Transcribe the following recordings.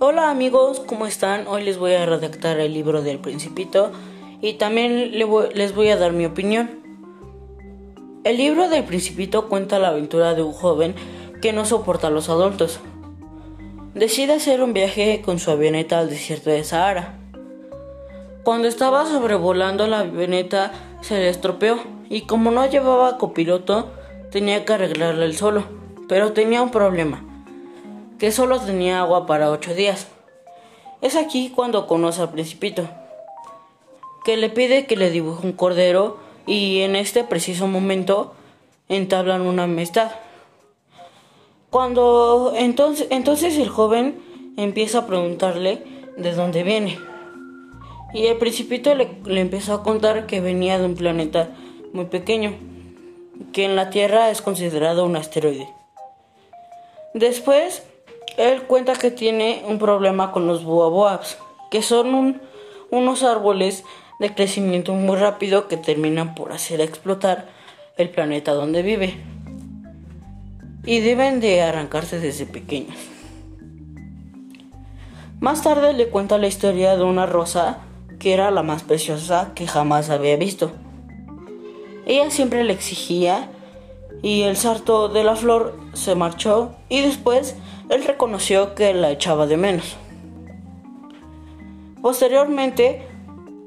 Hola amigos, ¿cómo están? Hoy les voy a redactar el libro del Principito y también les voy a dar mi opinión. El libro del Principito cuenta la aventura de un joven que no soporta a los adultos. Decide hacer un viaje con su avioneta al desierto de Sahara. Cuando estaba sobrevolando la avioneta se le estropeó y como no llevaba copiloto tenía que arreglarla él solo, pero tenía un problema que solo tenía agua para ocho días. Es aquí cuando conoce al principito, que le pide que le dibuje un cordero y en este preciso momento entablan una amistad. Cuando entonces, entonces el joven empieza a preguntarle de dónde viene. Y el principito le, le empezó a contar que venía de un planeta muy pequeño, que en la Tierra es considerado un asteroide. Después él cuenta que tiene un problema con los boabobs, que son unos árboles de crecimiento muy rápido que terminan por hacer explotar el planeta donde vive. Y deben de arrancarse desde pequeños. Más tarde le cuenta la historia de una rosa que era la más preciosa que jamás había visto. Ella siempre le exigía y el sarto de la flor se marchó y después él reconoció que la echaba de menos. Posteriormente,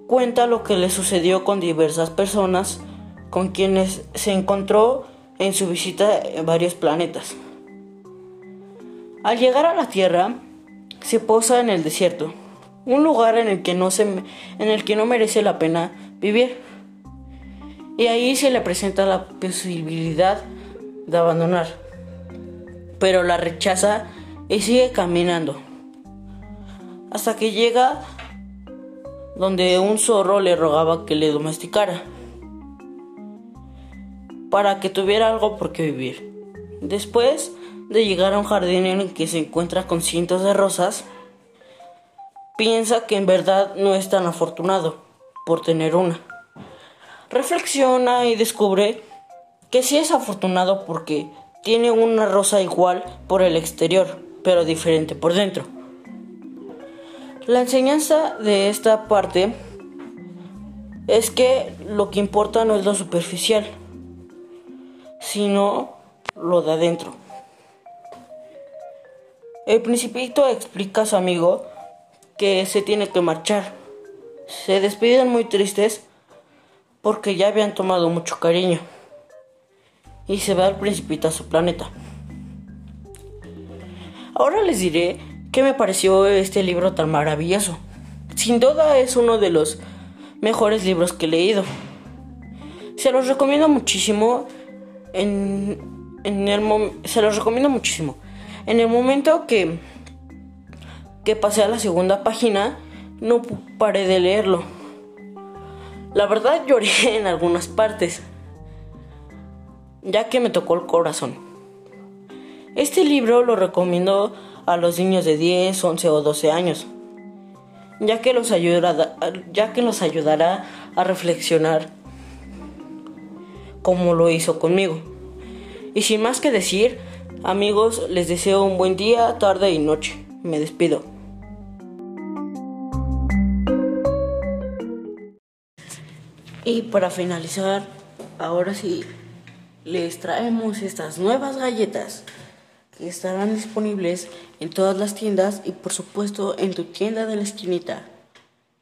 cuenta lo que le sucedió con diversas personas con quienes se encontró en su visita a varios planetas. Al llegar a la Tierra, se posa en el desierto, un lugar en el que no, se, en el que no merece la pena vivir. Y ahí se le presenta la posibilidad de abandonar pero la rechaza y sigue caminando. Hasta que llega donde un zorro le rogaba que le domesticara para que tuviera algo por qué vivir. Después de llegar a un jardín en el que se encuentra con cientos de rosas, piensa que en verdad no es tan afortunado por tener una. Reflexiona y descubre que sí es afortunado porque tiene una rosa igual por el exterior, pero diferente por dentro. La enseñanza de esta parte es que lo que importa no es lo superficial, sino lo de adentro. El principito explica a su amigo que se tiene que marchar. Se despiden muy tristes porque ya habían tomado mucho cariño y se va al principito a su planeta. Ahora les diré qué me pareció este libro tan maravilloso. Sin duda es uno de los mejores libros que he leído. Se los recomiendo muchísimo en, en el se los recomiendo muchísimo. En el momento que que pasé a la segunda página no paré de leerlo. La verdad lloré en algunas partes ya que me tocó el corazón. Este libro lo recomiendo a los niños de 10, 11 o 12 años, ya que los ayudará, ya que los ayudará a reflexionar como lo hizo conmigo. Y sin más que decir, amigos, les deseo un buen día, tarde y noche. Me despido. Y para finalizar, ahora sí, les traemos estas nuevas galletas que estarán disponibles en todas las tiendas y por supuesto en tu tienda de la esquinita.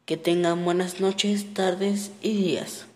Que tengan buenas noches, tardes y días.